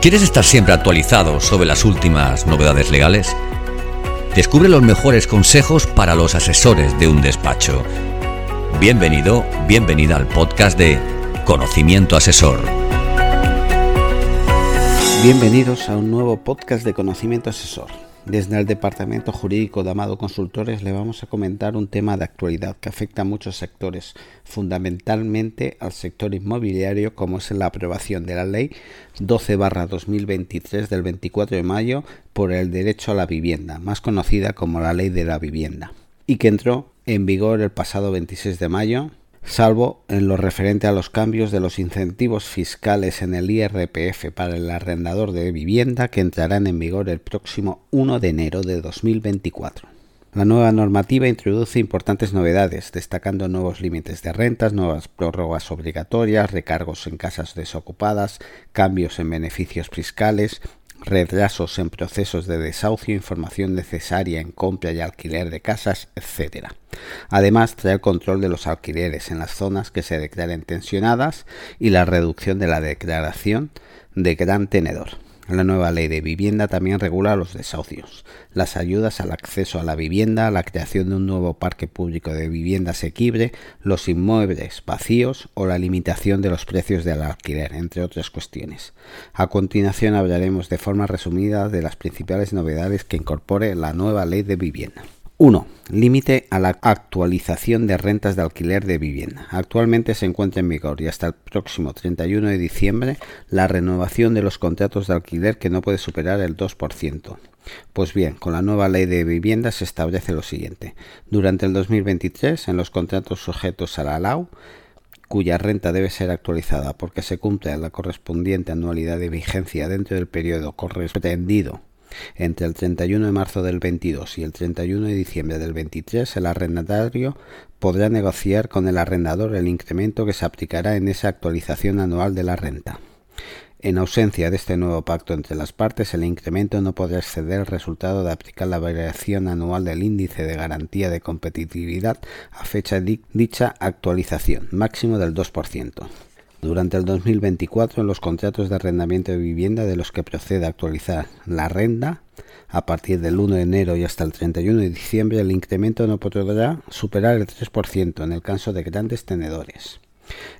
¿Quieres estar siempre actualizado sobre las últimas novedades legales? Descubre los mejores consejos para los asesores de un despacho. Bienvenido, bienvenida al podcast de Conocimiento Asesor. Bienvenidos a un nuevo podcast de Conocimiento Asesor. Desde el Departamento Jurídico de Amado Consultores le vamos a comentar un tema de actualidad que afecta a muchos sectores, fundamentalmente al sector inmobiliario, como es la aprobación de la Ley 12-2023 del 24 de mayo por el derecho a la vivienda, más conocida como la Ley de la Vivienda, y que entró en vigor el pasado 26 de mayo salvo en lo referente a los cambios de los incentivos fiscales en el IRPF para el arrendador de vivienda que entrarán en vigor el próximo 1 de enero de 2024. La nueva normativa introduce importantes novedades, destacando nuevos límites de rentas, nuevas prórrogas obligatorias, recargos en casas desocupadas, cambios en beneficios fiscales, retrasos en procesos de desahucio, información necesaria en compra y alquiler de casas, etc. Además, trae el control de los alquileres en las zonas que se declaren tensionadas y la reducción de la declaración de gran tenedor. La nueva ley de vivienda también regula los desahucios, las ayudas al acceso a la vivienda, la creación de un nuevo parque público de vivienda asequible, los inmuebles vacíos o la limitación de los precios del alquiler, entre otras cuestiones. A continuación hablaremos de forma resumida de las principales novedades que incorpore la nueva ley de vivienda. 1. Límite a la actualización de rentas de alquiler de vivienda. Actualmente se encuentra en vigor y hasta el próximo 31 de diciembre la renovación de los contratos de alquiler que no puede superar el 2%. Pues bien, con la nueva ley de vivienda se establece lo siguiente. Durante el 2023, en los contratos sujetos a la LAU, cuya renta debe ser actualizada porque se cumple la correspondiente anualidad de vigencia dentro del periodo correspondido entre el 31 de marzo del 22 y el 31 de diciembre del 23, el arrendatario podrá negociar con el arrendador el incremento que se aplicará en esa actualización anual de la renta. En ausencia de este nuevo pacto entre las partes, el incremento no podrá exceder el resultado de aplicar la variación anual del índice de garantía de competitividad a fecha de dicha actualización, máximo del 2%. Durante el 2024, en los contratos de arrendamiento de vivienda de los que proceda actualizar la renta, a partir del 1 de enero y hasta el 31 de diciembre, el incremento no podrá superar el 3% en el caso de grandes tenedores.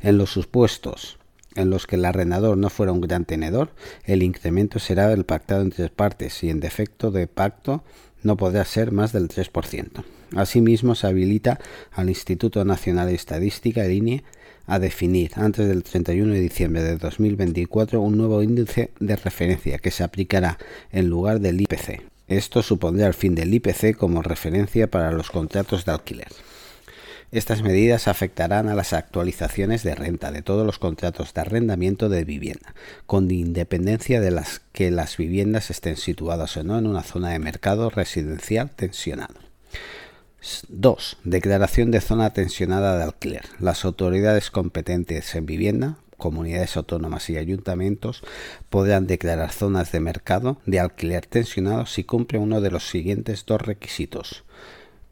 En los supuestos en los que el arrendador no fuera un gran tenedor, el incremento será el pactado entre partes y en defecto de pacto no podrá ser más del 3%. Asimismo, se habilita al Instituto Nacional de Estadística, INE, a definir antes del 31 de diciembre de 2024 un nuevo índice de referencia que se aplicará en lugar del IPC. Esto supondrá el fin del IPC como referencia para los contratos de alquiler. Estas medidas afectarán a las actualizaciones de renta de todos los contratos de arrendamiento de vivienda, con independencia de las que las viviendas estén situadas o no en una zona de mercado residencial tensionado. 2. Declaración de zona tensionada de alquiler. Las autoridades competentes en vivienda, comunidades autónomas y ayuntamientos podrán declarar zonas de mercado de alquiler tensionado si cumple uno de los siguientes dos requisitos.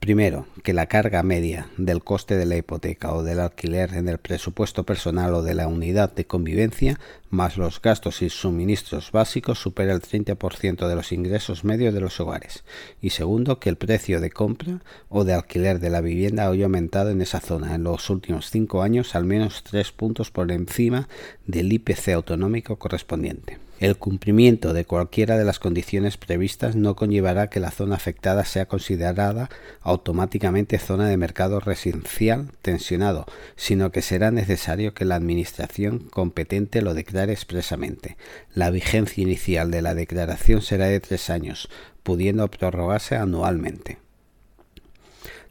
Primero, que la carga media del coste de la hipoteca o del alquiler en el presupuesto personal o de la unidad de convivencia, más los gastos y suministros básicos, supera el 30% de los ingresos medios de los hogares. Y segundo, que el precio de compra o de alquiler de la vivienda haya aumentado en esa zona en los últimos cinco años al menos tres puntos por encima del IPC autonómico correspondiente. El cumplimiento de cualquiera de las condiciones previstas no conllevará que la zona afectada sea considerada automáticamente zona de mercado residencial tensionado, sino que será necesario que la Administración competente lo declare expresamente. La vigencia inicial de la declaración será de tres años, pudiendo prorrogarse anualmente.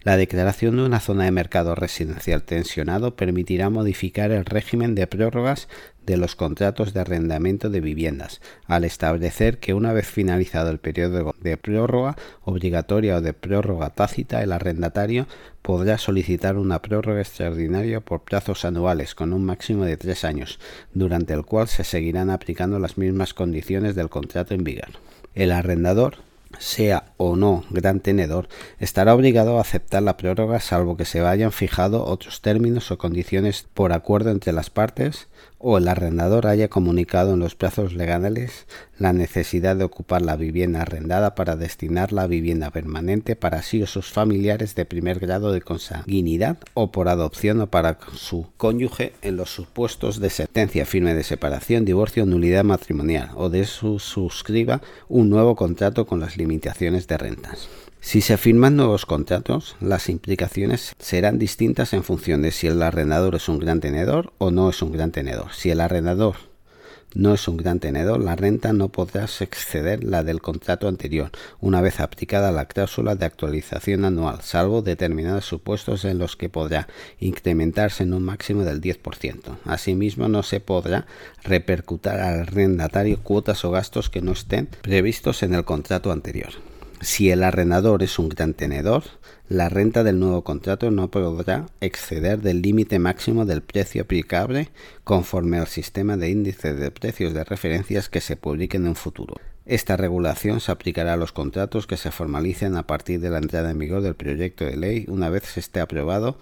La declaración de una zona de mercado residencial tensionado permitirá modificar el régimen de prórrogas de los contratos de arrendamiento de viviendas, al establecer que una vez finalizado el periodo de prórroga obligatoria o de prórroga tácita, el arrendatario podrá solicitar una prórroga extraordinaria por plazos anuales con un máximo de tres años, durante el cual se seguirán aplicando las mismas condiciones del contrato en vigor. El arrendador sea o no gran tenedor, estará obligado a aceptar la prórroga salvo que se vayan fijado otros términos o condiciones por acuerdo entre las partes o el arrendador haya comunicado en los plazos legales la necesidad de ocupar la vivienda arrendada para destinarla a vivienda permanente para sí o sus familiares de primer grado de consanguinidad o por adopción o para su cónyuge en los supuestos de sentencia firme de separación, divorcio o nulidad matrimonial o de su suscriba un nuevo contrato con las limitaciones de rentas. Si se firman nuevos contratos, las implicaciones serán distintas en función de si el arrendador es un gran tenedor o no es un gran tenedor. Si el arrendador no es un gran tenedor, la renta no podrá exceder la del contrato anterior, una vez aplicada la cláusula de actualización anual, salvo determinados supuestos en los que podrá incrementarse en un máximo del 10%. Asimismo, no se podrá repercutir al arrendatario cuotas o gastos que no estén previstos en el contrato anterior. Si el arrendador es un gran tenedor, la renta del nuevo contrato no podrá exceder del límite máximo del precio aplicable conforme al sistema de índice de precios de referencias que se publique en futuro. Esta regulación se aplicará a los contratos que se formalicen a partir de la entrada en vigor del proyecto de ley una vez se esté aprobado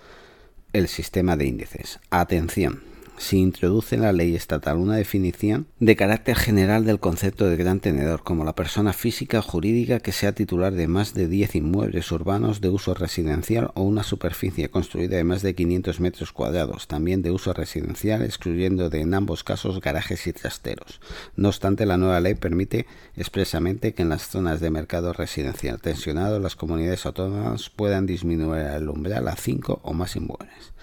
el sistema de índices. Atención se introduce en la ley estatal una definición de carácter general del concepto de gran tenedor, como la persona física o jurídica que sea titular de más de 10 inmuebles urbanos de uso residencial o una superficie construida de más de 500 metros cuadrados, también de uso residencial, excluyendo de en ambos casos garajes y trasteros. No obstante, la nueva ley permite expresamente que en las zonas de mercado residencial tensionado las comunidades autónomas puedan disminuir el umbral a 5 o más inmuebles.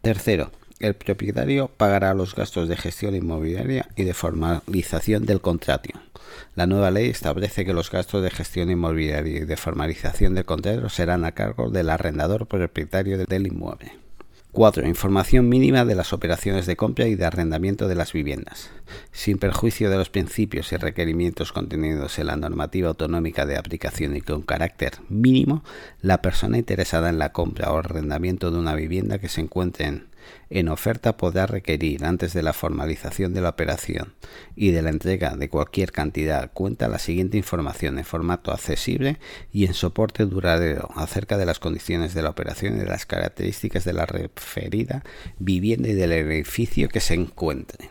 Tercero, el propietario pagará los gastos de gestión inmobiliaria y de formalización del contrato. La nueva ley establece que los gastos de gestión inmobiliaria y de formalización del contrato serán a cargo del arrendador propietario del inmueble. 4. Información mínima de las operaciones de compra y de arrendamiento de las viviendas. Sin perjuicio de los principios y requerimientos contenidos en la normativa autonómica de aplicación y con carácter mínimo, la persona interesada en la compra o arrendamiento de una vivienda que se encuentre en en oferta podrá requerir antes de la formalización de la operación y de la entrega de cualquier cantidad cuenta la siguiente información en formato accesible y en soporte duradero acerca de las condiciones de la operación y de las características de la referida vivienda y del edificio que se encuentre.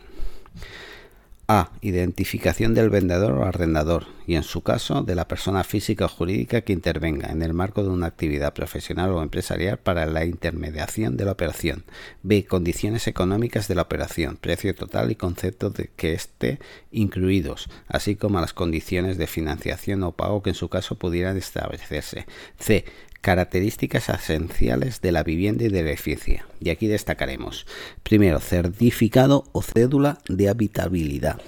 A. Identificación del vendedor o arrendador y, en su caso, de la persona física o jurídica que intervenga en el marco de una actividad profesional o empresarial para la intermediación de la operación. B. Condiciones económicas de la operación, precio total y concepto de que esté incluidos, así como las condiciones de financiación o pago que en su caso pudieran establecerse. C. Características esenciales de la vivienda y del edificio. Y aquí destacaremos. Primero, certificado o cédula de habitabilidad.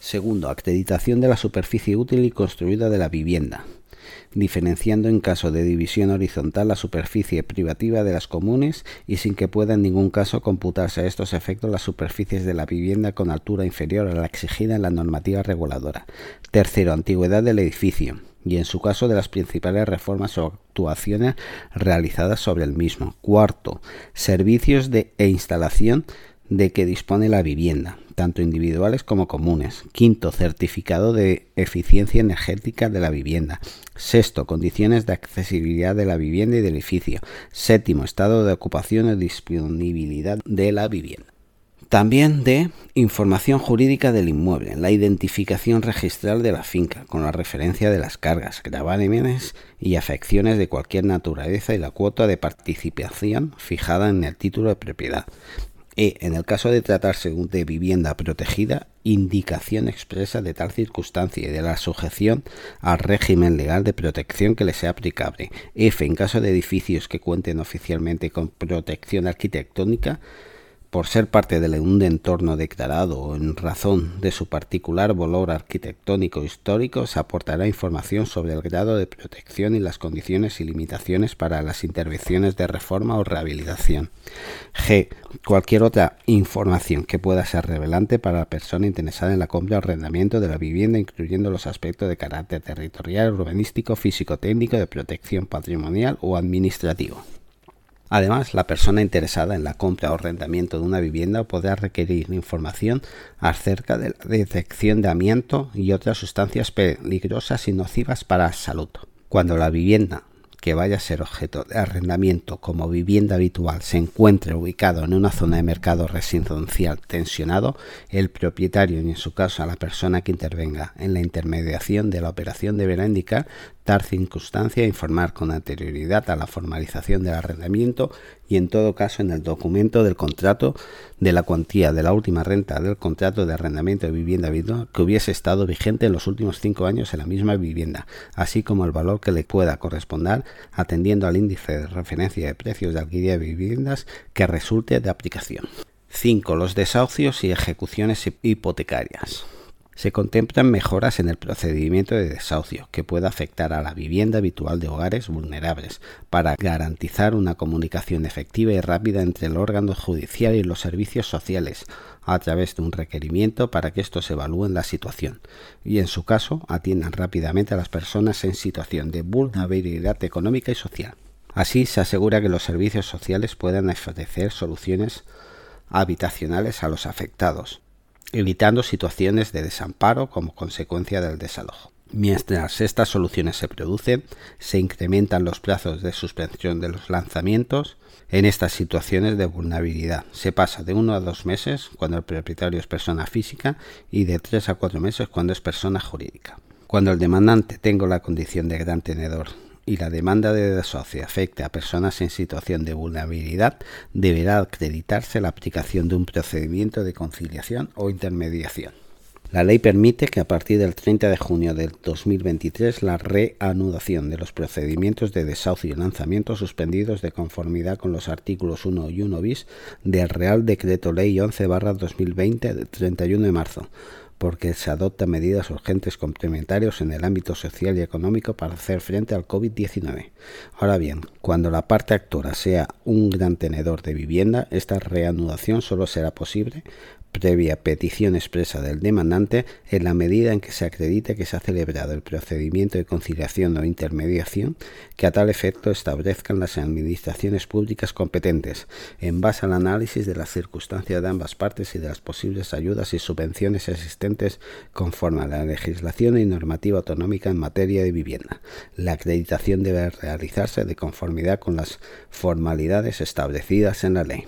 Segundo, acreditación de la superficie útil y construida de la vivienda diferenciando en caso de división horizontal la superficie privativa de las comunes y sin que pueda en ningún caso computarse a estos efectos las superficies de la vivienda con altura inferior a la exigida en la normativa reguladora. Tercero, antigüedad del edificio y en su caso de las principales reformas o actuaciones realizadas sobre el mismo. Cuarto, servicios de, e instalación de que dispone la vivienda, tanto individuales como comunes. Quinto, certificado de eficiencia energética de la vivienda. Sexto, condiciones de accesibilidad de la vivienda y del edificio. Séptimo, estado de ocupación y disponibilidad de la vivienda. También de información jurídica del inmueble, la identificación registral de la finca, con la referencia de las cargas, gravámenes y afecciones de cualquier naturaleza y la cuota de participación fijada en el título de propiedad. E, en el caso de tratarse de vivienda protegida, indicación expresa de tal circunstancia y de la sujeción al régimen legal de protección que le sea aplicable. F, en caso de edificios que cuenten oficialmente con protección arquitectónica, por ser parte de un entorno declarado o en razón de su particular valor arquitectónico histórico, se aportará información sobre el grado de protección y las condiciones y limitaciones para las intervenciones de reforma o rehabilitación. G. Cualquier otra información que pueda ser revelante para la persona interesada en la compra o arrendamiento de la vivienda, incluyendo los aspectos de carácter territorial, urbanístico, físico-técnico, de protección patrimonial o administrativo. Además, la persona interesada en la compra o arrendamiento de una vivienda podrá requerir información acerca de la detección de amianto y otras sustancias peligrosas y nocivas para la salud. Cuando la vivienda que vaya a ser objeto de arrendamiento como vivienda habitual se encuentre ubicado en una zona de mercado residencial tensionado, el propietario y en su caso a la persona que intervenga en la intermediación de la operación deberá indicar tal circunstancia e informar con anterioridad a la formalización del arrendamiento y en todo caso en el documento del contrato de la cuantía de la última renta del contrato de arrendamiento de vivienda habitual que hubiese estado vigente en los últimos cinco años en la misma vivienda, así como el valor que le pueda corresponder atendiendo al índice de referencia de precios de alquiler de viviendas que resulte de aplicación. 5. Los desahucios y ejecuciones hipotecarias. Se contemplan mejoras en el procedimiento de desahucio que pueda afectar a la vivienda habitual de hogares vulnerables para garantizar una comunicación efectiva y rápida entre el órgano judicial y los servicios sociales a través de un requerimiento para que estos evalúen la situación y en su caso atiendan rápidamente a las personas en situación de vulnerabilidad económica y social. Así se asegura que los servicios sociales puedan ofrecer soluciones habitacionales a los afectados, evitando situaciones de desamparo como consecuencia del desalojo. Mientras estas soluciones se producen, se incrementan los plazos de suspensión de los lanzamientos en estas situaciones de vulnerabilidad. Se pasa de uno a dos meses cuando el propietario es persona física y de tres a cuatro meses cuando es persona jurídica. Cuando el demandante tenga la condición de gran tenedor y la demanda de desahucio afecte a personas en situación de vulnerabilidad, deberá acreditarse la aplicación de un procedimiento de conciliación o intermediación. La ley permite que a partir del 30 de junio del 2023 la reanudación de los procedimientos de desahucio y lanzamiento suspendidos de conformidad con los artículos 1 y 1 bis del Real Decreto Ley 11 2020 de 31 de marzo porque se adoptan medidas urgentes complementarias en el ámbito social y económico para hacer frente al COVID-19. Ahora bien, cuando la parte actora sea un gran tenedor de vivienda, esta reanudación solo será posible previa petición expresa del demandante en la medida en que se acredite que se ha celebrado el procedimiento de conciliación o intermediación que a tal efecto establezcan las administraciones públicas competentes en base al análisis de las circunstancias de ambas partes y de las posibles ayudas y subvenciones existentes conforme a la legislación y normativa autonómica en materia de vivienda. La acreditación debe realizarse de conformidad con las formalidades establecidas en la ley.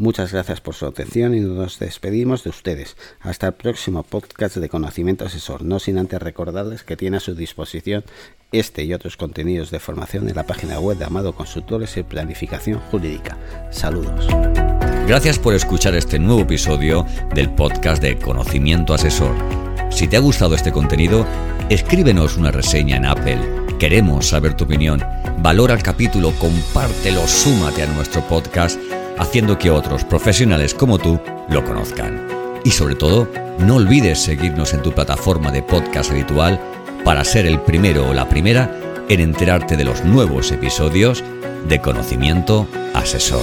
Muchas gracias por su atención y nos despedimos de ustedes. Hasta el próximo podcast de Conocimiento Asesor, no sin antes recordarles que tiene a su disposición este y otros contenidos de formación en la página web de Amado Consultores y Planificación Jurídica. Saludos. Gracias por escuchar este nuevo episodio del podcast de Conocimiento Asesor. Si te ha gustado este contenido, escríbenos una reseña en Apple. Queremos saber tu opinión. Valora el capítulo, compártelo, súmate a nuestro podcast haciendo que otros profesionales como tú lo conozcan. Y sobre todo, no olvides seguirnos en tu plataforma de podcast habitual para ser el primero o la primera en enterarte de los nuevos episodios de Conocimiento Asesor.